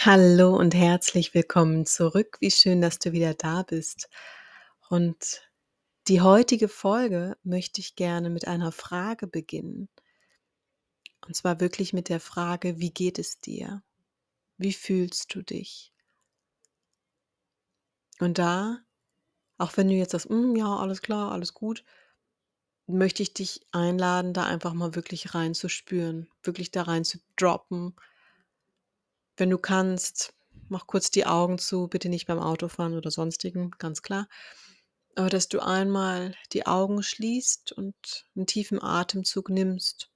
Hallo und herzlich willkommen zurück. Wie schön, dass du wieder da bist. Und die heutige Folge möchte ich gerne mit einer Frage beginnen. Und zwar wirklich mit der Frage, wie geht es dir? Wie fühlst du dich? Und da, auch wenn du jetzt sagst, "Mm, ja, alles klar, alles gut, möchte ich dich einladen, da einfach mal wirklich reinzuspüren, wirklich da rein zu droppen. Wenn du kannst, mach kurz die Augen zu, bitte nicht beim Autofahren oder sonstigen, ganz klar. Aber dass du einmal die Augen schließt und einen tiefen Atemzug nimmst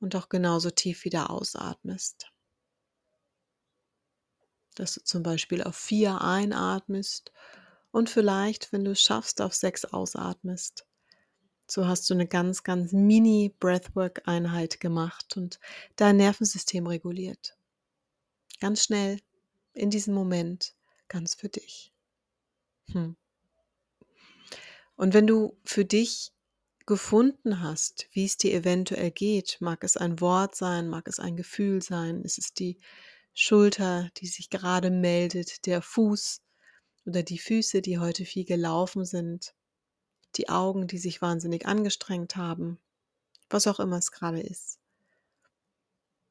und auch genauso tief wieder ausatmest. Dass du zum Beispiel auf vier einatmest und vielleicht, wenn du es schaffst, auf sechs ausatmest. So hast du eine ganz, ganz mini Breathwork-Einheit gemacht und dein Nervensystem reguliert. Ganz schnell, in diesem Moment, ganz für dich. Hm. Und wenn du für dich gefunden hast, wie es dir eventuell geht, mag es ein Wort sein, mag es ein Gefühl sein, ist es die Schulter, die sich gerade meldet, der Fuß oder die Füße, die heute viel gelaufen sind, die Augen, die sich wahnsinnig angestrengt haben, was auch immer es gerade ist.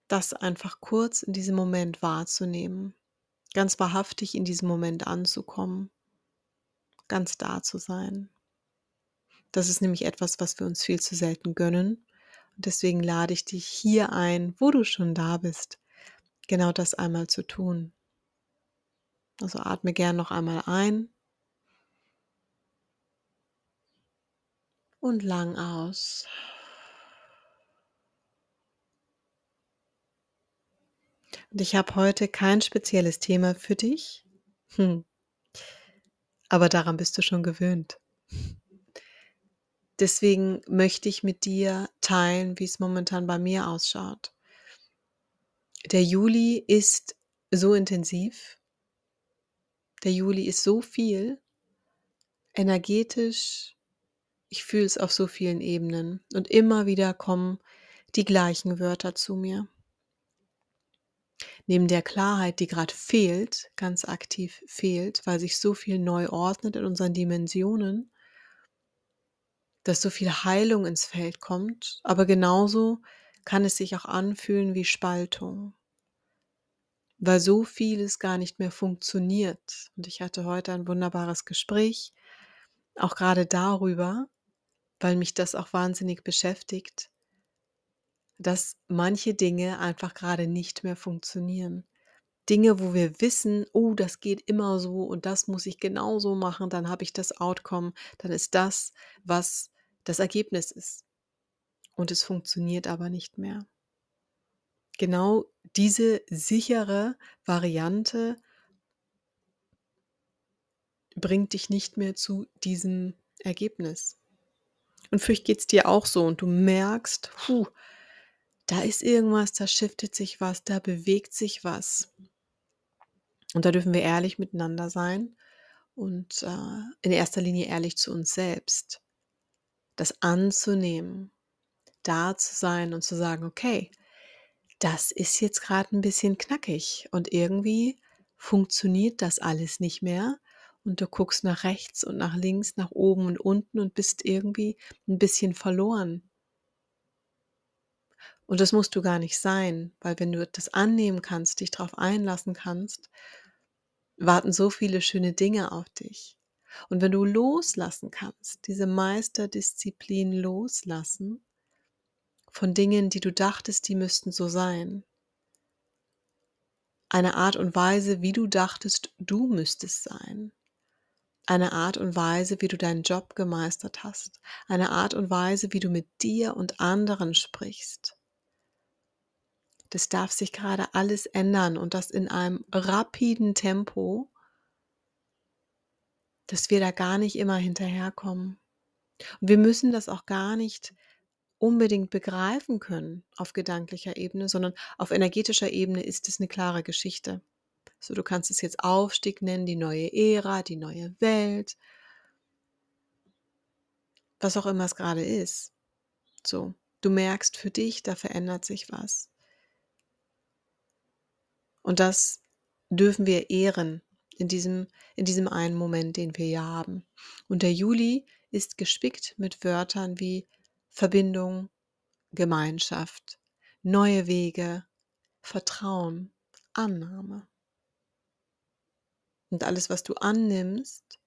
Das einfach kurz in diesem Moment wahrzunehmen, ganz wahrhaftig in diesem Moment anzukommen, ganz da zu sein. Das ist nämlich etwas, was wir uns viel zu selten gönnen. Und deswegen lade ich dich hier ein, wo du schon da bist, genau das einmal zu tun. Also atme gern noch einmal ein und lang aus. Und ich habe heute kein spezielles Thema für dich, hm. aber daran bist du schon gewöhnt. Deswegen möchte ich mit dir teilen, wie es momentan bei mir ausschaut. Der Juli ist so intensiv. Der Juli ist so viel, energetisch. Ich fühle es auf so vielen Ebenen. Und immer wieder kommen die gleichen Wörter zu mir. Neben der Klarheit, die gerade fehlt, ganz aktiv fehlt, weil sich so viel neu ordnet in unseren Dimensionen, dass so viel Heilung ins Feld kommt, aber genauso kann es sich auch anfühlen wie Spaltung, weil so vieles gar nicht mehr funktioniert. Und ich hatte heute ein wunderbares Gespräch, auch gerade darüber, weil mich das auch wahnsinnig beschäftigt, dass manche Dinge einfach gerade nicht mehr funktionieren. Dinge, wo wir wissen, oh, das geht immer so und das muss ich genauso machen, dann habe ich das Outcome, dann ist das, was das Ergebnis ist. Und es funktioniert aber nicht mehr. Genau diese sichere Variante bringt dich nicht mehr zu diesem Ergebnis. Und vielleicht geht es dir auch so und du merkst, puh, da ist irgendwas, da shiftet sich was, da bewegt sich was. Und da dürfen wir ehrlich miteinander sein und äh, in erster Linie ehrlich zu uns selbst das anzunehmen, da zu sein und zu sagen, okay, das ist jetzt gerade ein bisschen knackig und irgendwie funktioniert das alles nicht mehr und du guckst nach rechts und nach links, nach oben und unten und bist irgendwie ein bisschen verloren. Und das musst du gar nicht sein, weil wenn du das annehmen kannst, dich darauf einlassen kannst, warten so viele schöne Dinge auf dich. Und wenn du loslassen kannst, diese Meisterdisziplin loslassen von Dingen, die du dachtest, die müssten so sein, eine Art und Weise, wie du dachtest, du müsstest sein, eine Art und Weise, wie du deinen Job gemeistert hast, eine Art und Weise, wie du mit dir und anderen sprichst. Das darf sich gerade alles ändern und das in einem rapiden Tempo, dass wir da gar nicht immer hinterherkommen. Und wir müssen das auch gar nicht unbedingt begreifen können auf gedanklicher Ebene, sondern auf energetischer Ebene ist es eine klare Geschichte. So, du kannst es jetzt Aufstieg nennen, die neue Ära, die neue Welt, was auch immer es gerade ist. So, du merkst für dich, da verändert sich was. Und das dürfen wir ehren in diesem, in diesem einen Moment, den wir hier haben. Und der Juli ist gespickt mit Wörtern wie Verbindung, Gemeinschaft, neue Wege, Vertrauen, Annahme. Und alles, was du annimmst,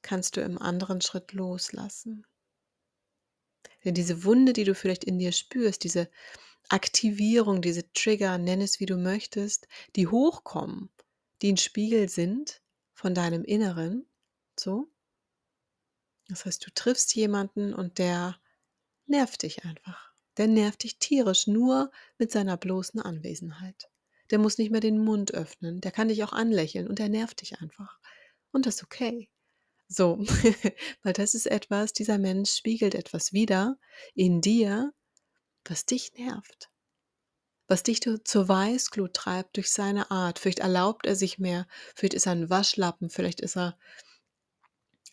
kannst du im anderen Schritt loslassen. Denn diese Wunde, die du vielleicht in dir spürst, diese Aktivierung, diese Trigger, nenn es wie du möchtest, die hochkommen, die ein Spiegel sind von deinem Inneren, so. Das heißt, du triffst jemanden und der nervt dich einfach. Der nervt dich tierisch nur mit seiner bloßen Anwesenheit. Der muss nicht mehr den Mund öffnen, der kann dich auch anlächeln und der nervt dich einfach. Und das ist okay. So, weil das ist etwas, dieser Mensch spiegelt etwas wieder in dir, was dich nervt. Was dich zur Weißglut treibt durch seine Art. Vielleicht erlaubt er sich mehr, vielleicht ist er ein Waschlappen, vielleicht ist er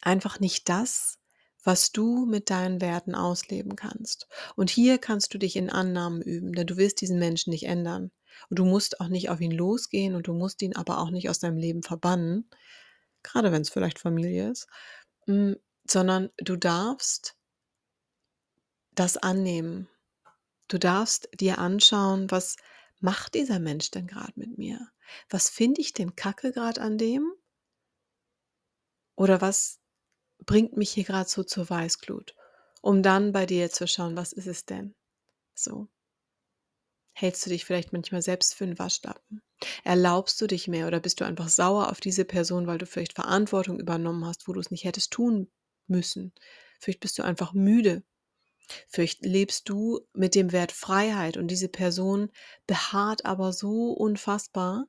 einfach nicht das, was du mit deinen Werten ausleben kannst. Und hier kannst du dich in Annahmen üben, denn du wirst diesen Menschen nicht ändern. Und du musst auch nicht auf ihn losgehen und du musst ihn aber auch nicht aus deinem Leben verbannen, gerade wenn es vielleicht Familie ist, mm, sondern du darfst das annehmen. Du darfst dir anschauen, was macht dieser Mensch denn gerade mit mir? Was finde ich denn kacke gerade an dem? Oder was bringt mich hier gerade so zur Weißglut? Um dann bei dir zu schauen, was ist es denn? So. Hältst du dich vielleicht manchmal selbst für einen Waschlappen? Erlaubst du dich mehr oder bist du einfach sauer auf diese Person, weil du vielleicht Verantwortung übernommen hast, wo du es nicht hättest tun müssen? Vielleicht bist du einfach müde. Vielleicht lebst du mit dem Wert Freiheit und diese Person beharrt aber so unfassbar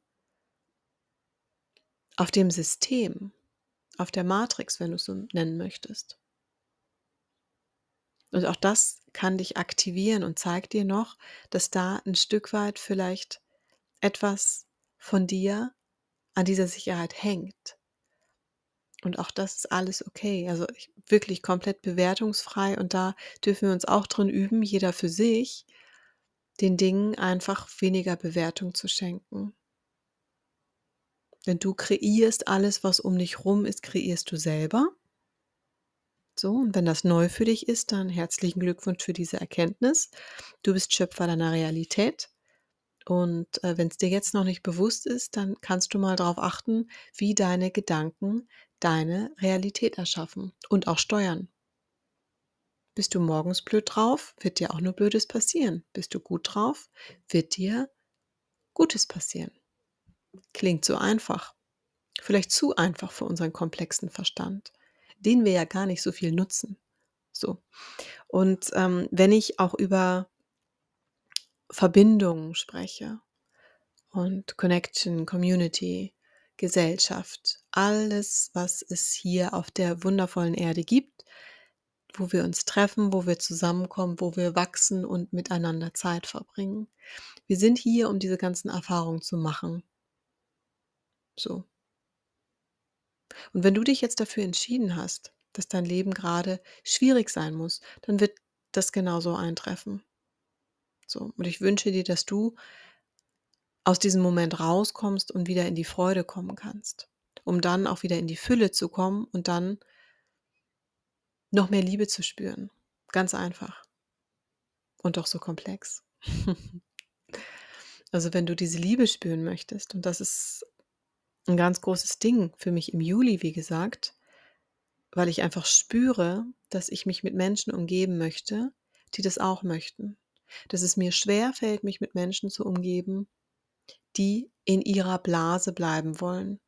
auf dem System, auf der Matrix, wenn du es so nennen möchtest. Und auch das kann dich aktivieren und zeigt dir noch, dass da ein Stück weit vielleicht etwas von dir an dieser Sicherheit hängt. Und auch das ist alles okay. Also wirklich komplett bewertungsfrei. Und da dürfen wir uns auch drin üben, jeder für sich, den Dingen einfach weniger Bewertung zu schenken. Denn du kreierst alles, was um dich rum ist, kreierst du selber. So, und wenn das neu für dich ist, dann herzlichen Glückwunsch für diese Erkenntnis. Du bist Schöpfer deiner Realität. Und äh, wenn es dir jetzt noch nicht bewusst ist, dann kannst du mal darauf achten, wie deine Gedanken deine Realität erschaffen und auch steuern. Bist du morgens blöd drauf, wird dir auch nur Blödes passieren. Bist du gut drauf, wird dir Gutes passieren. Klingt so einfach. Vielleicht zu einfach für unseren komplexen Verstand den wir ja gar nicht so viel nutzen. So. Und ähm, wenn ich auch über Verbindungen spreche und Connection, Community, Gesellschaft, alles, was es hier auf der wundervollen Erde gibt, wo wir uns treffen, wo wir zusammenkommen, wo wir wachsen und miteinander Zeit verbringen. Wir sind hier, um diese ganzen Erfahrungen zu machen. So. Und wenn du dich jetzt dafür entschieden hast, dass dein Leben gerade schwierig sein muss, dann wird das genauso eintreffen. So, und ich wünsche dir, dass du aus diesem Moment rauskommst und wieder in die Freude kommen kannst, um dann auch wieder in die Fülle zu kommen und dann noch mehr Liebe zu spüren. Ganz einfach. Und doch so komplex. also wenn du diese Liebe spüren möchtest, und das ist ein ganz großes Ding für mich im Juli, wie gesagt, weil ich einfach spüre, dass ich mich mit Menschen umgeben möchte, die das auch möchten. Dass es mir schwer fällt, mich mit Menschen zu umgeben, die in ihrer Blase bleiben wollen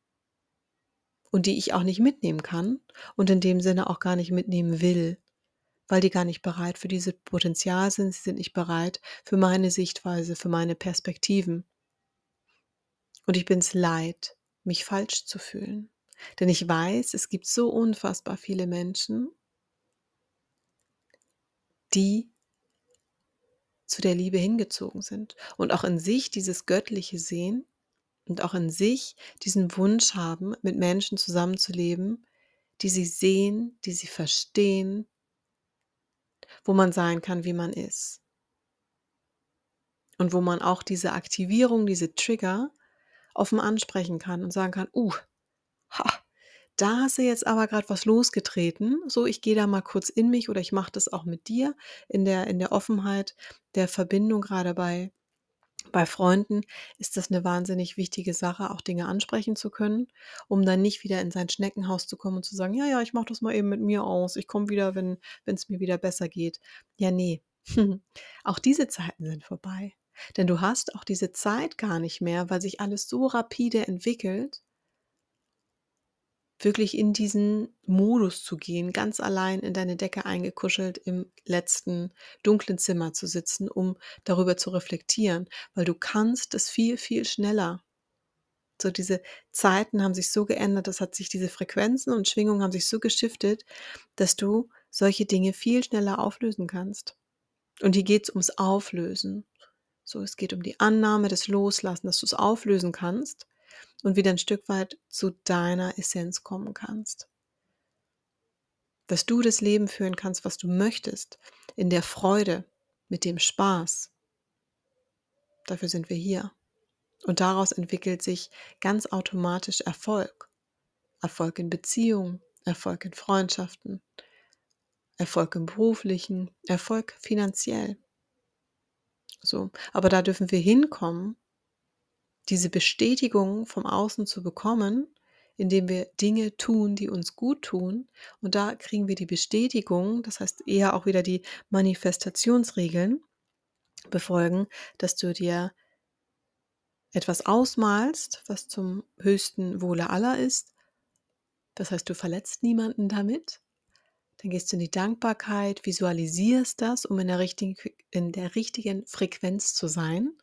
und die ich auch nicht mitnehmen kann und in dem Sinne auch gar nicht mitnehmen will, weil die gar nicht bereit für dieses Potenzial sind, sie sind nicht bereit für meine Sichtweise, für meine Perspektiven. Und ich bin es leid, mich falsch zu fühlen. Denn ich weiß, es gibt so unfassbar viele Menschen, die zu der Liebe hingezogen sind und auch in sich dieses Göttliche sehen und auch in sich diesen Wunsch haben, mit Menschen zusammenzuleben, die sie sehen, die sie verstehen, wo man sein kann, wie man ist. Und wo man auch diese Aktivierung, diese Trigger offen ansprechen kann und sagen kann: „Uh, ha, da hast du jetzt aber gerade was losgetreten. So, ich gehe da mal kurz in mich oder ich mache das auch mit dir in der in der Offenheit der Verbindung gerade bei bei Freunden ist das eine wahnsinnig wichtige Sache, auch Dinge ansprechen zu können, um dann nicht wieder in sein Schneckenhaus zu kommen und zu sagen: „Ja, ja, ich mache das mal eben mit mir aus. Ich komme wieder, wenn es mir wieder besser geht.“ Ja, nee, Auch diese Zeiten sind vorbei. Denn du hast auch diese Zeit gar nicht mehr, weil sich alles so rapide entwickelt, wirklich in diesen Modus zu gehen, ganz allein in deine Decke eingekuschelt im letzten dunklen Zimmer zu sitzen, um darüber zu reflektieren, weil du kannst es viel, viel schneller. So diese Zeiten haben sich so geändert, das hat sich diese Frequenzen und Schwingungen haben sich so geschiftet, dass du solche Dinge viel schneller auflösen kannst. Und hier geht es ums Auflösen. So, es geht um die Annahme, das Loslassen, dass du es auflösen kannst und wieder ein Stück weit zu deiner Essenz kommen kannst. Dass du das Leben führen kannst, was du möchtest, in der Freude, mit dem Spaß. Dafür sind wir hier. Und daraus entwickelt sich ganz automatisch Erfolg. Erfolg in Beziehungen, Erfolg in Freundschaften, Erfolg im beruflichen, Erfolg finanziell. So, aber da dürfen wir hinkommen, diese Bestätigung vom Außen zu bekommen, indem wir Dinge tun, die uns gut tun. Und da kriegen wir die Bestätigung, das heißt eher auch wieder die Manifestationsregeln befolgen, dass du dir etwas ausmalst, was zum höchsten Wohle aller ist. Das heißt, du verletzt niemanden damit. Dann gehst du in die Dankbarkeit, visualisierst das, um in der richtigen, in der richtigen Frequenz zu sein,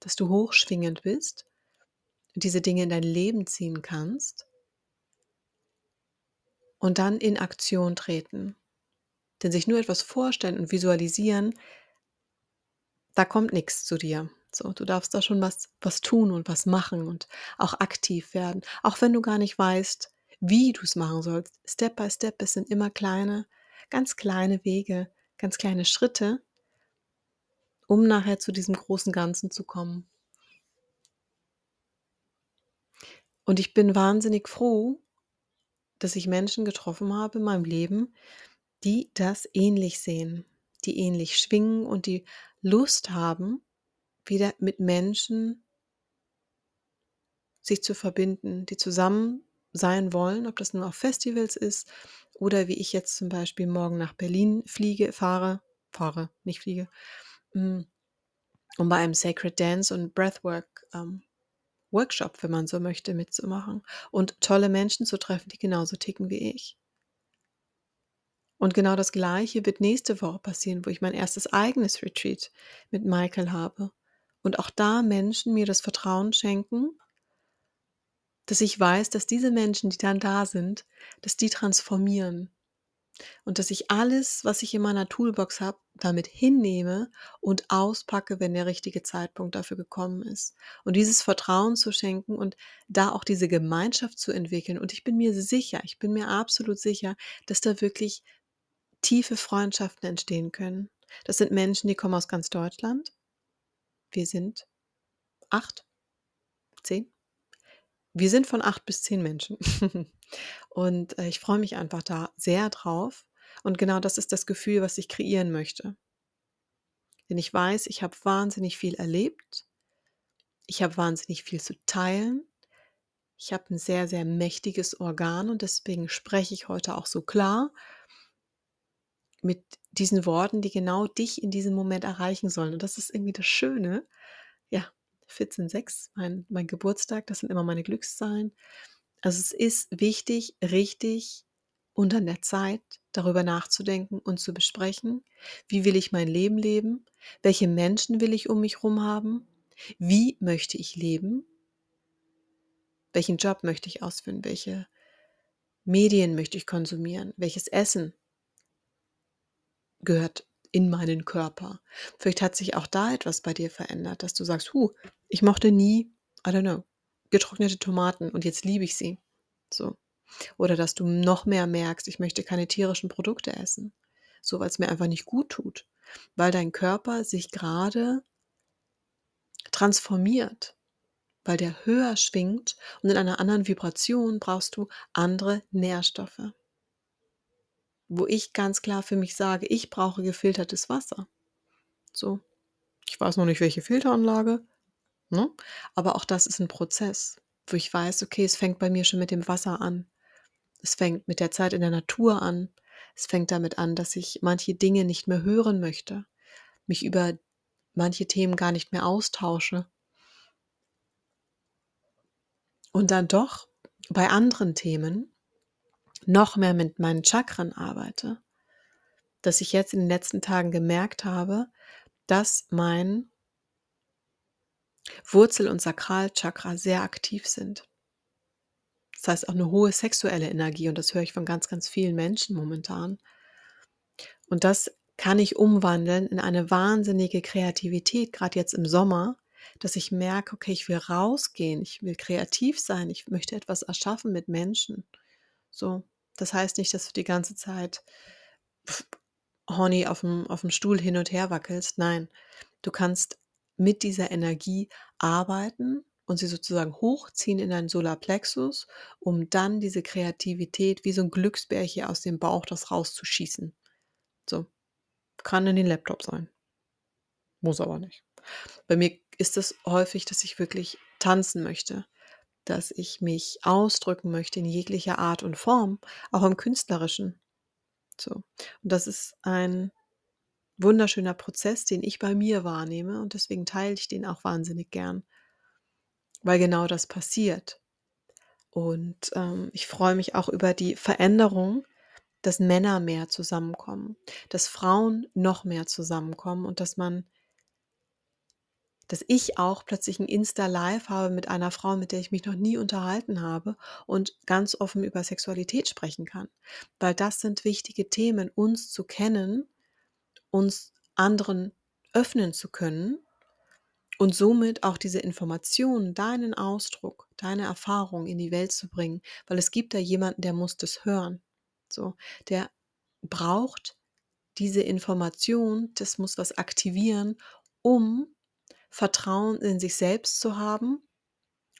dass du hochschwingend bist und diese Dinge in dein Leben ziehen kannst. Und dann in Aktion treten. Denn sich nur etwas vorstellen und visualisieren, da kommt nichts zu dir. So, du darfst da schon was, was tun und was machen und auch aktiv werden. Auch wenn du gar nicht weißt, wie du es machen sollst. Step by Step, es sind immer kleine, ganz kleine Wege, ganz kleine Schritte, um nachher zu diesem großen Ganzen zu kommen. Und ich bin wahnsinnig froh, dass ich Menschen getroffen habe in meinem Leben, die das ähnlich sehen, die ähnlich schwingen und die Lust haben, wieder mit Menschen sich zu verbinden, die zusammen sein wollen, ob das nur auf Festivals ist oder wie ich jetzt zum Beispiel morgen nach Berlin fliege, fahre, fahre, nicht fliege, um bei einem Sacred Dance und Breathwork ähm, Workshop, wenn man so möchte, mitzumachen und tolle Menschen zu treffen, die genauso ticken wie ich. Und genau das Gleiche wird nächste Woche passieren, wo ich mein erstes eigenes Retreat mit Michael habe. Und auch da Menschen mir das Vertrauen schenken, dass ich weiß, dass diese Menschen, die dann da sind, dass die transformieren und dass ich alles, was ich in meiner Toolbox habe, damit hinnehme und auspacke, wenn der richtige Zeitpunkt dafür gekommen ist. Und dieses Vertrauen zu schenken und da auch diese Gemeinschaft zu entwickeln. Und ich bin mir sicher, ich bin mir absolut sicher, dass da wirklich tiefe Freundschaften entstehen können. Das sind Menschen, die kommen aus ganz Deutschland. Wir sind acht, zehn, wir sind von acht bis zehn Menschen. und äh, ich freue mich einfach da sehr drauf. Und genau das ist das Gefühl, was ich kreieren möchte. Denn ich weiß, ich habe wahnsinnig viel erlebt. Ich habe wahnsinnig viel zu teilen. Ich habe ein sehr, sehr mächtiges Organ und deswegen spreche ich heute auch so klar mit diesen Worten, die genau dich in diesem Moment erreichen sollen. Und das ist irgendwie das Schöne. Ja, 14,6, mein, mein Geburtstag, das sind immer meine Glückszahlen. Also es ist wichtig, richtig und an der Zeit darüber nachzudenken und zu besprechen, wie will ich mein Leben leben, welche Menschen will ich um mich herum haben, wie möchte ich leben, welchen Job möchte ich ausführen, welche Medien möchte ich konsumieren, welches Essen gehört in meinen Körper. Vielleicht hat sich auch da etwas bei dir verändert, dass du sagst, huh, ich mochte nie, I don't know, getrocknete Tomaten und jetzt liebe ich sie. So. Oder dass du noch mehr merkst, ich möchte keine tierischen Produkte essen. So, weil es mir einfach nicht gut tut. Weil dein Körper sich gerade transformiert. weil der höher schwingt und in einer anderen Vibration brauchst du andere Nährstoffe. Wo ich ganz klar für mich sage, ich brauche gefiltertes Wasser. So. Ich weiß noch nicht, welche Filteranlage, ne? aber auch das ist ein Prozess, wo ich weiß, okay, es fängt bei mir schon mit dem Wasser an. Es fängt mit der Zeit in der Natur an. Es fängt damit an, dass ich manche Dinge nicht mehr hören möchte, mich über manche Themen gar nicht mehr austausche. Und dann doch bei anderen Themen noch mehr mit meinen Chakren arbeite, dass ich jetzt in den letzten Tagen gemerkt habe, dass mein Wurzel- und Sakralchakra sehr aktiv sind. Das heißt auch eine hohe sexuelle Energie und das höre ich von ganz, ganz vielen Menschen momentan. Und das kann ich umwandeln in eine wahnsinnige Kreativität, gerade jetzt im Sommer, dass ich merke, okay, ich will rausgehen, ich will kreativ sein, ich möchte etwas erschaffen mit Menschen. So, das heißt nicht, dass du die ganze Zeit horny auf dem, auf dem Stuhl hin und her wackelst. Nein, du kannst mit dieser Energie arbeiten und sie sozusagen hochziehen in deinen Solarplexus, um dann diese Kreativität wie so ein Glücksbärchen aus dem Bauch das rauszuschießen. So, kann in den Laptop sein. Muss aber nicht. Bei mir ist es häufig, dass ich wirklich tanzen möchte, dass ich mich ausdrücken möchte in jeglicher Art und Form, auch im künstlerischen. So. Und das ist ein wunderschöner Prozess, den ich bei mir wahrnehme und deswegen teile ich den auch wahnsinnig gern, weil genau das passiert. Und ähm, ich freue mich auch über die Veränderung, dass Männer mehr zusammenkommen, dass Frauen noch mehr zusammenkommen und dass man, dass ich auch plötzlich ein Insta-Live habe mit einer Frau, mit der ich mich noch nie unterhalten habe und ganz offen über Sexualität sprechen kann. Weil das sind wichtige Themen, uns zu kennen, uns anderen öffnen zu können und somit auch diese Informationen, deinen Ausdruck, deine Erfahrung in die Welt zu bringen, weil es gibt da jemanden, der muss das hören. So, der braucht diese Information, das muss was aktivieren, um Vertrauen in sich selbst zu haben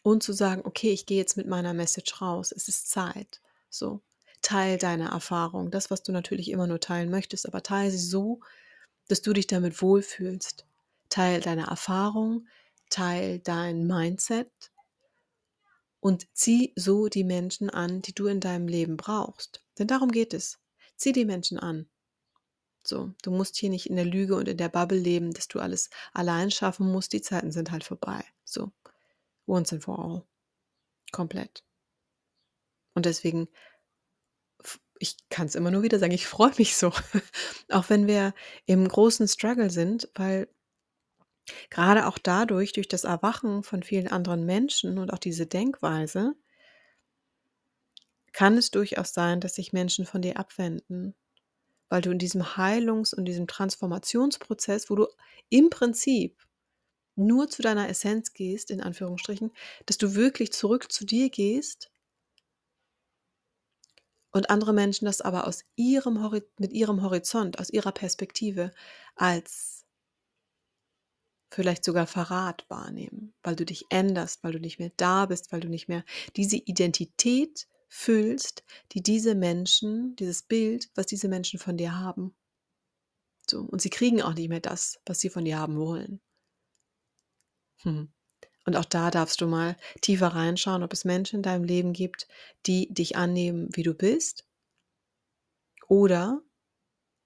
und zu sagen, okay, ich gehe jetzt mit meiner Message raus, es ist Zeit. So, teil deine Erfahrung, das, was du natürlich immer nur teilen möchtest, aber teile sie so, dass du dich damit wohlfühlst. Teil deine Erfahrung, teil dein Mindset und zieh so die Menschen an, die du in deinem Leben brauchst. Denn darum geht es. Zieh die Menschen an. So, du musst hier nicht in der Lüge und in der Bubble leben, dass du alles allein schaffen musst. Die Zeiten sind halt vorbei. So, once and for all. Komplett. Und deswegen, ich kann es immer nur wieder sagen, ich freue mich so. auch wenn wir im großen Struggle sind, weil gerade auch dadurch, durch das Erwachen von vielen anderen Menschen und auch diese Denkweise, kann es durchaus sein, dass sich Menschen von dir abwenden, weil du in diesem Heilungs- und diesem Transformationsprozess, wo du im Prinzip nur zu deiner Essenz gehst, in Anführungsstrichen, dass du wirklich zurück zu dir gehst und andere Menschen das aber aus ihrem mit ihrem Horizont, aus ihrer Perspektive als vielleicht sogar Verrat wahrnehmen, weil du dich änderst, weil du nicht mehr da bist, weil du nicht mehr diese Identität füllst, die diese Menschen, dieses Bild, was diese Menschen von dir haben. So, und sie kriegen auch nicht mehr das, was sie von dir haben wollen. Hm. Und auch da darfst du mal tiefer reinschauen, ob es Menschen in deinem Leben gibt, die dich annehmen, wie du bist, oder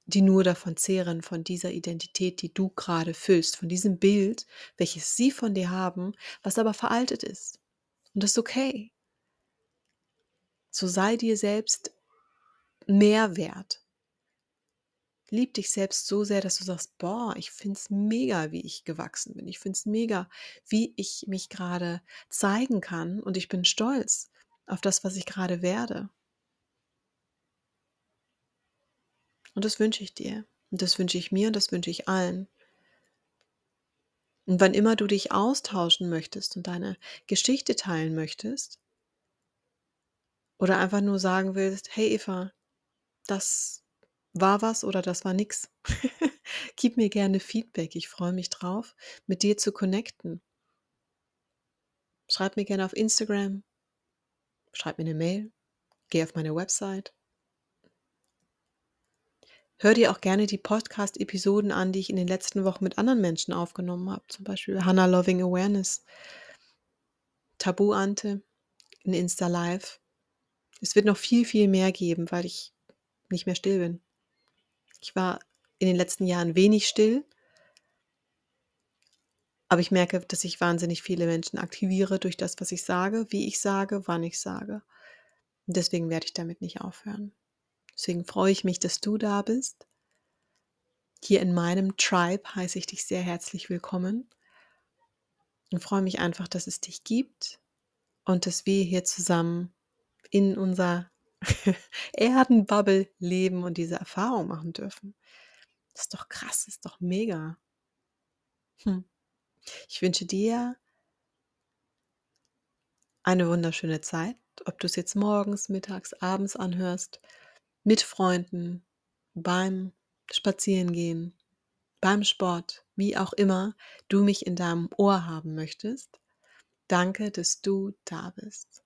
die nur davon zehren, von dieser Identität, die du gerade füllst, von diesem Bild, welches sie von dir haben, was aber veraltet ist. Und das ist okay. So sei dir selbst mehr wert. Lieb dich selbst so sehr, dass du sagst, boah, ich finde es mega, wie ich gewachsen bin. Ich finde es mega, wie ich mich gerade zeigen kann und ich bin stolz auf das, was ich gerade werde. Und das wünsche ich dir. Und das wünsche ich mir und das wünsche ich allen. Und wann immer du dich austauschen möchtest und deine Geschichte teilen möchtest, oder einfach nur sagen willst, hey Eva, das war was oder das war nix. Gib mir gerne Feedback. Ich freue mich drauf, mit dir zu connecten. Schreib mir gerne auf Instagram, schreib mir eine Mail, geh auf meine Website. Hör dir auch gerne die Podcast-Episoden an, die ich in den letzten Wochen mit anderen Menschen aufgenommen habe. Zum Beispiel Hannah Loving Awareness, Tabu Ante, ein Insta Live. Es wird noch viel, viel mehr geben, weil ich nicht mehr still bin. Ich war in den letzten Jahren wenig still, aber ich merke, dass ich wahnsinnig viele Menschen aktiviere durch das, was ich sage, wie ich sage, wann ich sage. Und deswegen werde ich damit nicht aufhören. Deswegen freue ich mich, dass du da bist. Hier in meinem Tribe heiße ich dich sehr herzlich willkommen und freue mich einfach, dass es dich gibt und dass wir hier zusammen in unserer Erdenbubble leben und diese Erfahrung machen dürfen. Das ist doch krass, ist doch mega. Hm. Ich wünsche dir eine wunderschöne Zeit, ob du es jetzt morgens, mittags, abends anhörst, mit Freunden, beim Spazierengehen, beim Sport, wie auch immer du mich in deinem Ohr haben möchtest. Danke, dass du da bist.